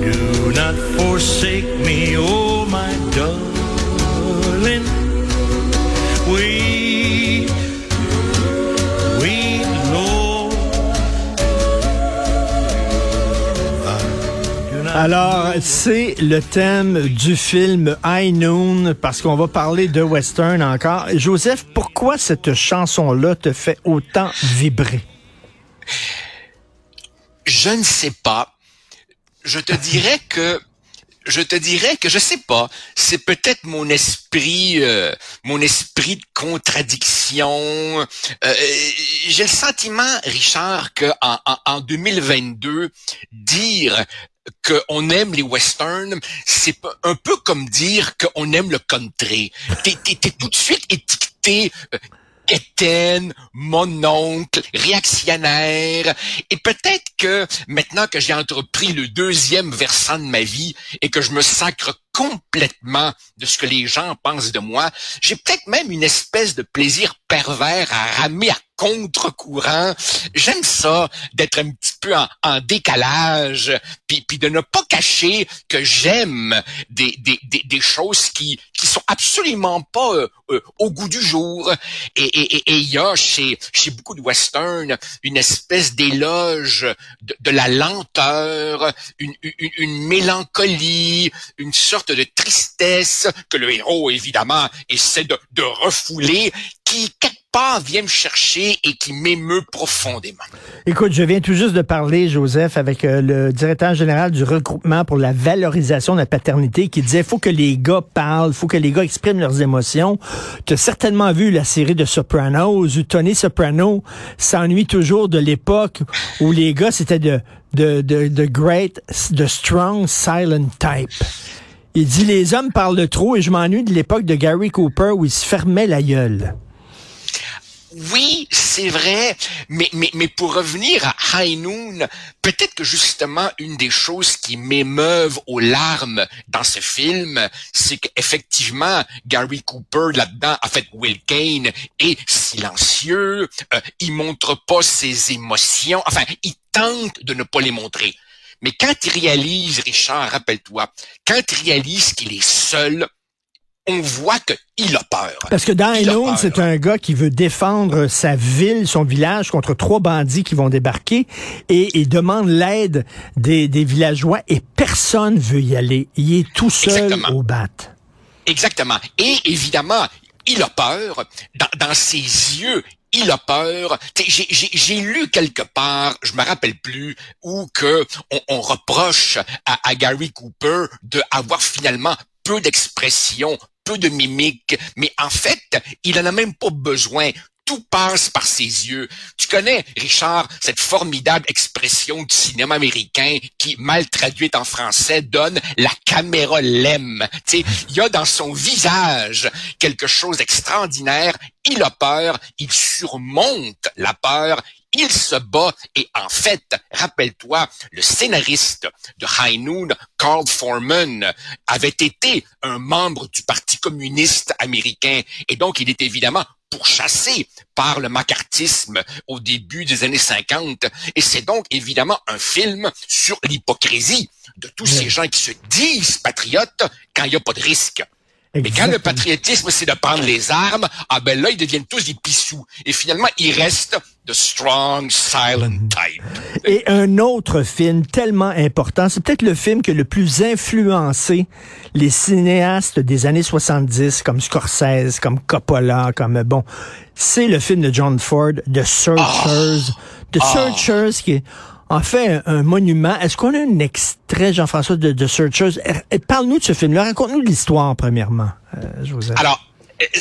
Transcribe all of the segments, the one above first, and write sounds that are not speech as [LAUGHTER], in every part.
Do not forsake me, oh my darling. Lord. Alors, c'est le thème du film High Noon, parce qu'on va parler de western encore. Joseph, pourquoi cette chanson-là te fait autant vibrer? Je ne sais pas. Je te dirais que je te dirais que je sais pas. C'est peut-être mon esprit, euh, mon esprit de contradiction. Euh, J'ai le sentiment, Richard, que en, en, en 2022, dire qu'on aime les westerns, c'est un peu comme dire qu'on aime le country. T'es es, tout de suite étiqueté mon oncle, réactionnaire. Et peut-être que maintenant que j'ai entrepris le deuxième versant de ma vie et que je me sacre complètement de ce que les gens pensent de moi, j'ai peut-être même une espèce de plaisir pervers à ramer à contre-courant. J'aime ça d'être un petit peu en, décalage, puis, puis de ne pas cacher que j'aime des, des, des, des, choses qui qui sont absolument pas euh, euh, au goût du jour. Et il et, et, y a chez, chez beaucoup de westerns une espèce d'éloge de, de, la lenteur, une, une, une mélancolie, une sorte de tristesse que le héros, évidemment, essaie de, de refouler, qui, quelque part, vient me chercher et qui m'émeut profondément. Écoute, je viens tout juste de parler, Joseph, avec euh, le directeur général du regroupement pour la valorisation de la paternité qui disait faut que les gars parlent, faut que les gars expriment leurs émotions. Tu as certainement vu la série de Sopranos où Tony Soprano s'ennuie toujours de l'époque où les gars, c'était de, de, de, de great, de strong silent type. Il dit les hommes parlent trop et je m'ennuie de l'époque de Gary Cooper où il se fermait la gueule. Oui, c'est vrai, mais, mais, mais pour revenir à High Noon, peut-être que justement une des choses qui m'émeuvent aux larmes dans ce film, c'est qu'effectivement, Gary Cooper là-dedans, en fait, Will Kane est silencieux, euh, il montre pas ses émotions, enfin, il tente de ne pas les montrer. Mais quand il réalise, Richard, rappelle-toi, quand il réalise qu'il est seul, on voit qu'il a peur. Parce que dans Elon, c'est un gars qui veut défendre sa ville, son village contre trois bandits qui vont débarquer et il demande l'aide des, des, villageois et personne veut y aller. Il est tout seul Exactement. au bat. Exactement. Et évidemment, il a peur. Dans, dans ses yeux, il a peur. J'ai lu quelque part, je me rappelle plus, où que on, reproche à, à, Gary Cooper de avoir finalement peu d'expression, peu de mimique, mais en fait, il en a même pas besoin tout passe par ses yeux. Tu connais, Richard, cette formidable expression du cinéma américain qui, mal traduite en français, donne la caméra l'aime. Tu sais, il y a dans son visage quelque chose d'extraordinaire. Il a peur, il surmonte la peur, il se bat et en fait, rappelle-toi, le scénariste de High Noon, Carl Foreman, avait été un membre du Parti communiste américain et donc il est évidemment pourchassé par le macartisme au début des années 50. Et c'est donc évidemment un film sur l'hypocrisie de tous ces gens qui se disent patriotes quand il n'y a pas de risque. Mais quand le patriotisme, c'est de prendre les armes, ah ben là, ils deviennent tous des pissous. Et finalement, ils restent de strong, silent type. Et un autre film tellement important, c'est peut-être le film qui a le plus influencé les cinéastes des années 70, comme Scorsese, comme Coppola, comme, bon, c'est le film de John Ford, The Searchers. Oh. The Searchers, oh. qui est en fait un monument. Est-ce qu'on a un extrait, Jean-François, de, Searchers? Parle-nous de ce film-là. Raconte-nous l'histoire, premièrement, euh, Joseph. Alors,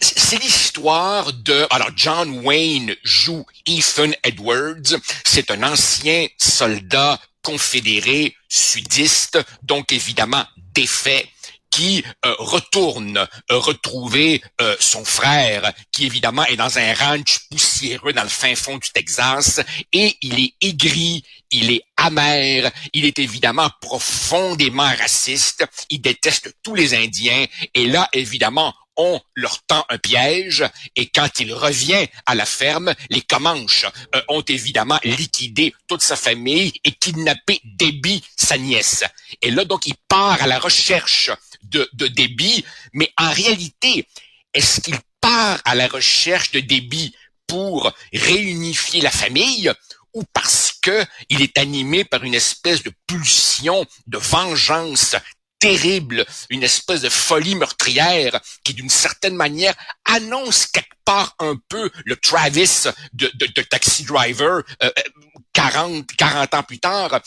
c'est l'histoire de... Alors, John Wayne joue Ethan Edwards. C'est un ancien soldat confédéré sudiste, donc évidemment défait qui euh, retourne euh, retrouver euh, son frère, qui évidemment est dans un ranch poussiéreux dans le fin fond du Texas, et il est aigri, il est amer, il est évidemment profondément raciste, il déteste tous les Indiens, et là, évidemment, on leur tend un piège et quand il revient à la ferme, les Comanches ont évidemment liquidé toute sa famille et kidnappé Debbie, sa nièce. Et là, donc, il part à la recherche de, Debbie, mais en réalité, est-ce qu'il part à la recherche de Debbie pour réunifier la famille ou parce que il est animé par une espèce de pulsion de vengeance terrible, une espèce de folie meurtrière qui, d'une certaine manière, annonce quelque part un peu le Travis de, Taxi Driver euh, 40, 40 ans plus tard.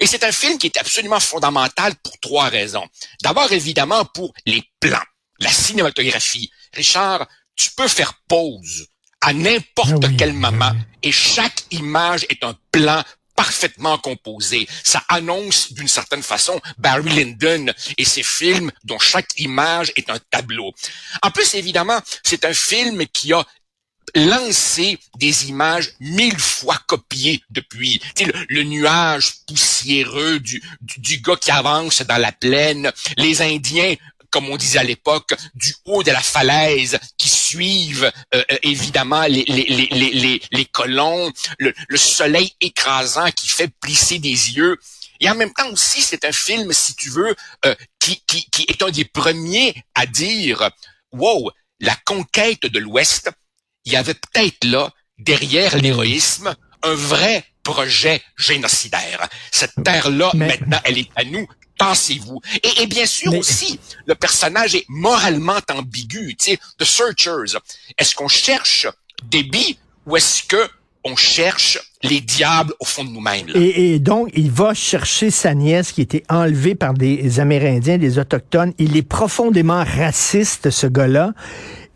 Et c'est un film qui est absolument fondamental pour trois raisons. D'abord, évidemment, pour les plans, la cinématographie. Richard, tu peux faire pause à n'importe ah quel moment et chaque image est un plan parfaitement composé. Ça annonce d'une certaine façon Barry Lyndon et ses films dont chaque image est un tableau. En plus, évidemment, c'est un film qui a lancé des images mille fois copiées depuis. Le, le, nuage poussiéreux du, du, du, gars qui avance dans la plaine, les Indiens comme on disait à l'époque, du haut de la falaise qui suivent euh, euh, évidemment les, les, les, les, colons, le, soleil écrasant qui fait plisser des yeux. Et en même temps aussi, c'est un film, si tu veux, euh, qui, qui, qui est un des premiers à dire, wow, la conquête de l'Ouest, il y avait peut-être là, derrière l'héroïsme, un vrai projet génocidaire. Cette terre-là, maintenant, elle est à nous pensez-vous? Et, bien sûr aussi, le personnage est moralement ambigu, tu sais, The Searchers. Est-ce qu'on cherche Debbie ou est-ce que on cherche les diables au fond de nous-mêmes. Et, et, donc, il va chercher sa nièce qui a été enlevée par des Amérindiens, des Autochtones. Il est profondément raciste, ce gars-là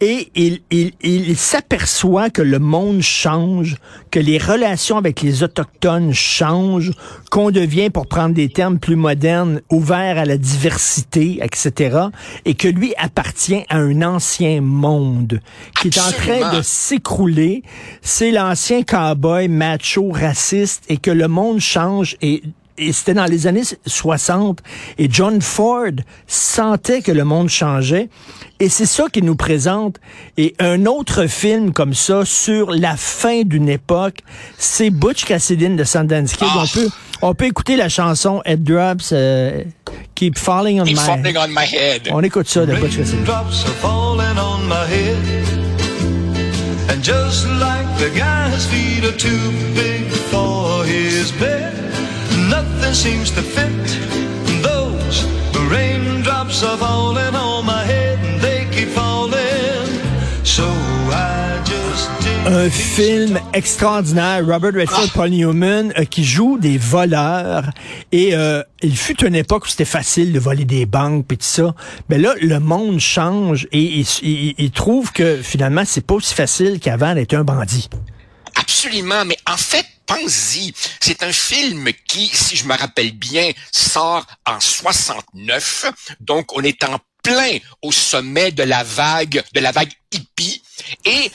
et il, il, il s'aperçoit que le monde change, que les relations avec les Autochtones changent, qu'on devient, pour prendre des termes plus modernes, ouvert à la diversité, etc., et que lui appartient à un ancien monde qui est en train de s'écrouler. C'est l'ancien cowboy macho raciste et que le monde change et et c'était dans les années 60. Et John Ford sentait que le monde changeait. Et c'est ça qu'il nous présente. Et un autre film comme ça, sur la fin d'une époque, c'est Butch Cassidy de Sundance Kid. On, ah. peut, on peut écouter la chanson Head Drops, euh, Keep Falling on, my, falling on my Head. On écoute ça de Butch Cassidy. Drops are falling on my head. And just like the guy's feet are too big for his bed. Nothing seems to fit. Those raindrops are falling on my head and they keep falling. So I just Un film extraordinaire, Robert Redford, Paul Newman, euh, qui joue des voleurs. Et euh, il fut une époque où c'était facile de voler des banques et tout ça. Mais là, le monde change et il, trouve que finalement, c'est pas aussi facile qu'avant d'être un bandit. Absolument, mais en fait, pense-y, c'est un film qui, si je me rappelle bien, sort en 69, donc on est en plein au sommet de la vague, de la vague hippie, et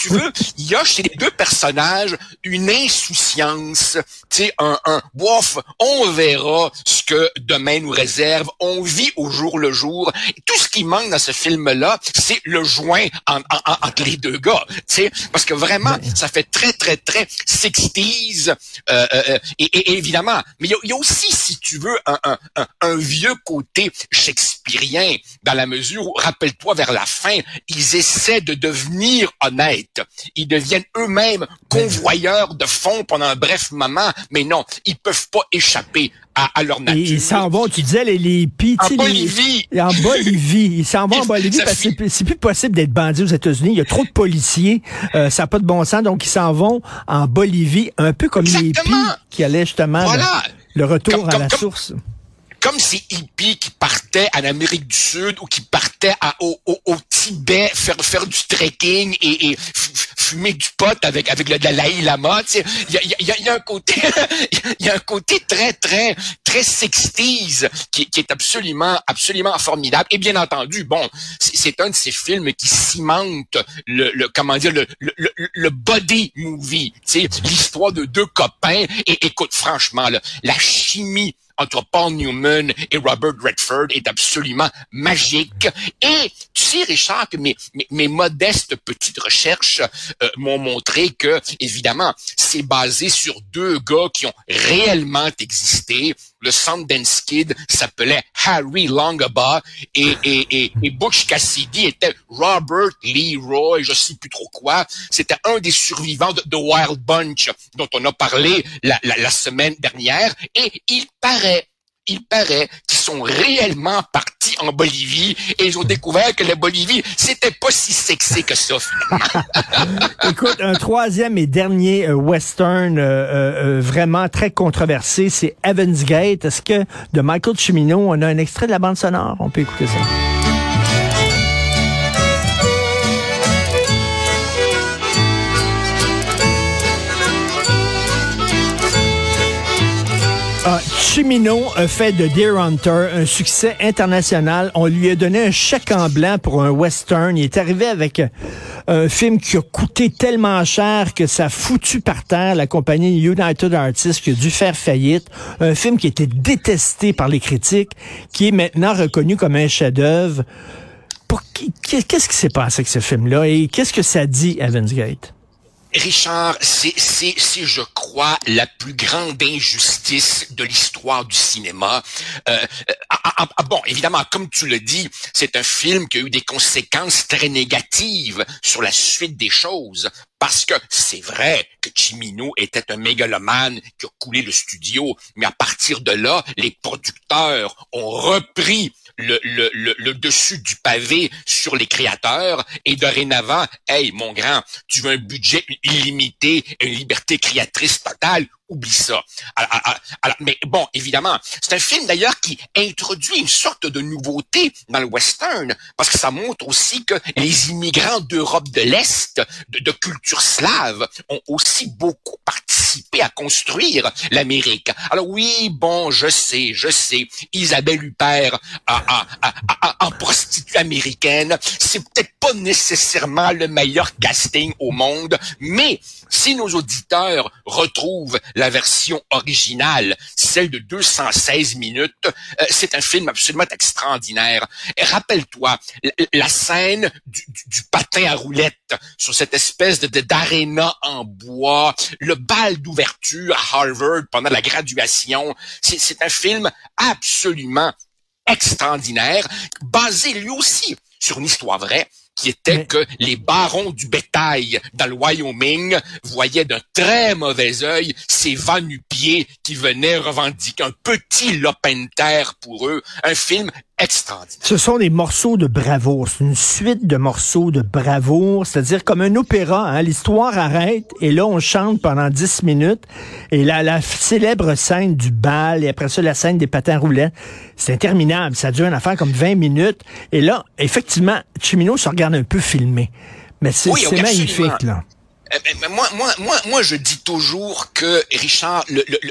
tu veux, il y a chez les deux personnages une insouciance, tu sais, un, un, bof, on verra ce que demain nous réserve, on vit au jour le jour. tout ce qui manque dans ce film-là, c'est le joint entre les deux gars, tu sais, parce que vraiment, ça fait très, très, très sixties, euh, euh, euh, et, évidemment, mais il y, a, aussi, si tu veux, un, un, un vieux côté shakespearien, dans la mesure où, rappelle-toi, vers la fin, ils essaient de devenir honnêtes. Ils deviennent eux-mêmes convoyeurs de fonds pendant un bref moment, mais non, ils peuvent pas échapper à, leur nature. ils s'en vont, tu disais, les, les En Bolivie. en Bolivie. Ils s'en vont en [LAUGHS] Bolivie parce que c'est plus possible d'être bandit aux États-Unis. Il y a trop de policiers. Euh, ça n'a pas de bon sens. Donc, ils s'en vont en Bolivie, un peu comme les hippies qui allaient justement le, retour à la source comme ces hippies qui partaient en Amérique du Sud ou qui partaient au, Tibet faire faire du trekking et, fumer du pot avec avec le Dalai Lama. Il y a, y, a, un côté [LAUGHS] il y a un côté très très très sextise qui, est absolument absolument formidable. Et bien entendu, bon, c'est un de ces films qui cimente le, comment dire le, le, le body movie. L'histoire de deux copains. Et écoute, franchement, la chimie entre Paul Newman et Robert Redford est absolument magique. Et sais, Richard, que mes, mes, modestes petites recherches euh, m'ont montré que, évidemment, c'est basé sur deux gars qui ont réellement existé. Le Sundance Kid s'appelait Harry Longabaugh et, et, et, Butch Cassidy était Robert Leroy, je sais plus trop quoi. C'était un des survivants de, Wild Bunch dont on a parlé la, la, la semaine dernière. Et il paraît il paraît qu'ils sont réellement partis en Bolivie et ils ont découvert que la Bolivie, c'était pas si sexy que ça. [LAUGHS] Écoute, un troisième et dernier euh, western euh, euh, vraiment très controversé, c'est Evans Gate. Est-ce que de Michael Cimino, on a un extrait de la bande sonore? On peut écouter ça. Chimino a fait de Deer Hunter un succès international. On lui a donné un chèque en blanc pour un western. Il est arrivé avec un film qui a coûté tellement cher que ça a foutu par terre la compagnie United Artists qui a dû faire faillite. Un film qui était détesté par les critiques, qui est maintenant reconnu comme un chef-d'œuvre. Qu'est-ce qui s'est passé avec ce film-là et qu'est-ce que ça dit, Evans Gate? Richard, c'est, c'est, c'est, je crois, la plus grande injustice de l'histoire du cinéma. Euh, ah, ah, ah, bon, évidemment, comme tu le dis, c'est un film qui a eu des conséquences très négatives sur la suite des choses. Parce que c'est vrai que Chimino était un mégalomane qui a coulé le studio, mais à partir de là, les producteurs ont repris le, dessus du pavé sur les créateurs et dorénavant, hey mon grand, tu veux un budget illimité, une liberté créatrice totale, oublie ça. Alors, mais bon, évidemment, c'est un film d'ailleurs qui introduit une sorte de nouveauté dans le western, parce que ça montre aussi que les immigrants d'Europe de l'Est, de, culture slave, ont aussi beaucoup participé à construire l'Amérique. Alors oui, bon, je sais, je sais, Isabelle Huppert en prostituée américaine, c'est peut-être pas nécessairement le meilleur casting au monde, mais si nos auditeurs retrouvent la version originale, celle de 216 minutes, euh, c'est un film absolument extraordinaire. Rappelle-toi la, scène du, patin à roulettes sur cette espèce de en bois, le bal d'ouverture à Harvard pendant la graduation. C'est un film absolument extraordinaire, basé lui aussi sur une histoire vraie qui était que les barons du bétail dans le Wyoming voyaient d'un très mauvais œil ces va-nu-pieds qui venaient revendiquer un petit lopin de terre pour eux. Un film extraordinaire. Ce sont des morceaux de bravoure. C'est une suite de morceaux de bravoure, c'est-à-dire comme un opéra. Hein? L'histoire arrête et là, on chante pendant dix minutes. Et là, la célèbre scène du bal et après ça, la scène des patins roulants, c'est interminable. Ça dure une affaire comme 20 minutes. Et là, effectivement, Chimino se regarde un peu filmé. Mais c'est magnifique, là. Euh, moi, moi, moi, moi, je dis toujours que Richard, le, le, le,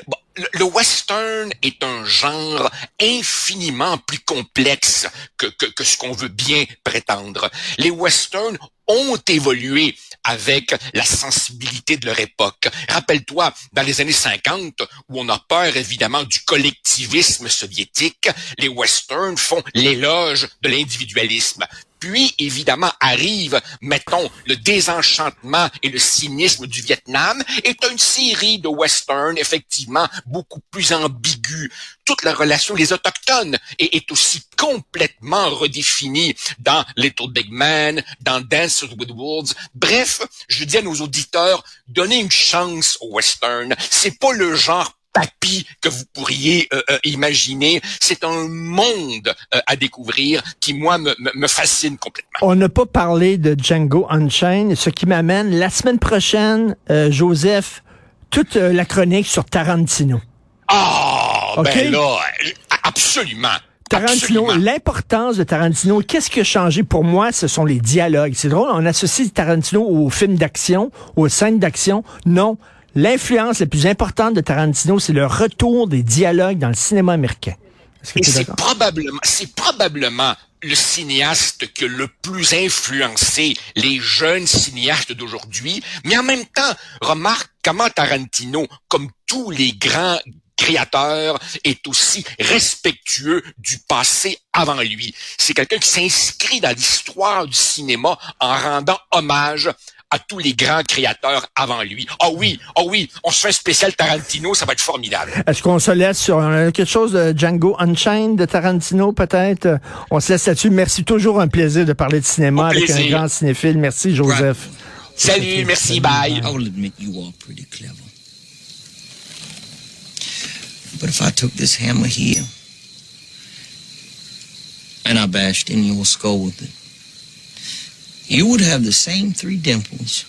western est un genre infiniment plus complexe que ce qu'on veut bien prétendre. Les westerns ont évolué avec la sensibilité de leur époque. Rappelle-toi, dans les années 50, où on a peur évidemment du collectivisme soviétique, les westerns font l'éloge de l'individualisme. Puis, évidemment, arrive, mettons, le désenchantement et le cynisme du Vietnam, est une série de westerns, effectivement, beaucoup plus ambigu. Toute la relation des Autochtones est, est aussi complètement redéfinie dans Little Big Man, dans Dance with Wolves. Bref, je dis à nos auditeurs, donnez une chance au western. C'est pas le genre papy que vous pourriez euh, euh, imaginer. C'est un monde euh, à découvrir qui, moi, me, me, fascine complètement. On n'a pas parlé de Django Unchained, ce qui m'amène la semaine prochaine, Joseph, toute la chronique sur Tarantino. Ah, ben là, absolument. Tarantino, l'importance de Tarantino, qu'est-ce qui a changé pour moi? Ce sont les dialogues. C'est drôle, on associe Tarantino aux films d'action, aux scènes d'action. Non, L'influence la plus importante de Tarantino, c'est le retour des dialogues dans le cinéma américain. c'est probablement, c'est probablement le cinéaste qui a le plus influencé les jeunes cinéastes d'aujourd'hui, mais en même temps, remarque comment Tarantino, comme tous les grands créateur est aussi respectueux du passé avant lui. C'est quelqu'un qui s'inscrit dans l'histoire du cinéma en rendant hommage à tous les grands créateurs avant lui. Ah oui, ah oui, on se fait un spécial Tarantino, ça va être formidable. Est-ce qu'on se laisse sur quelque chose de Django Unchained de Tarantino peut-être? On se laisse là-dessus. Merci, toujours un plaisir de parler de cinéma avec un grand cinéphile. Merci Joseph. Salut, merci, bye. I will admit you are pretty clever. But if I took this hammer here and I bashed in your skull with it, you would have the same three dimples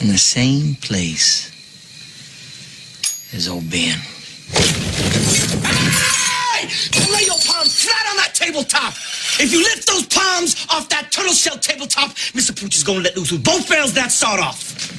in the same place as old Ben. Hey! Lay your palms flat on that tabletop. If you lift those palms off that turtle shell tabletop, Mr. Pooch is gonna let loose with both barrels that sawed off.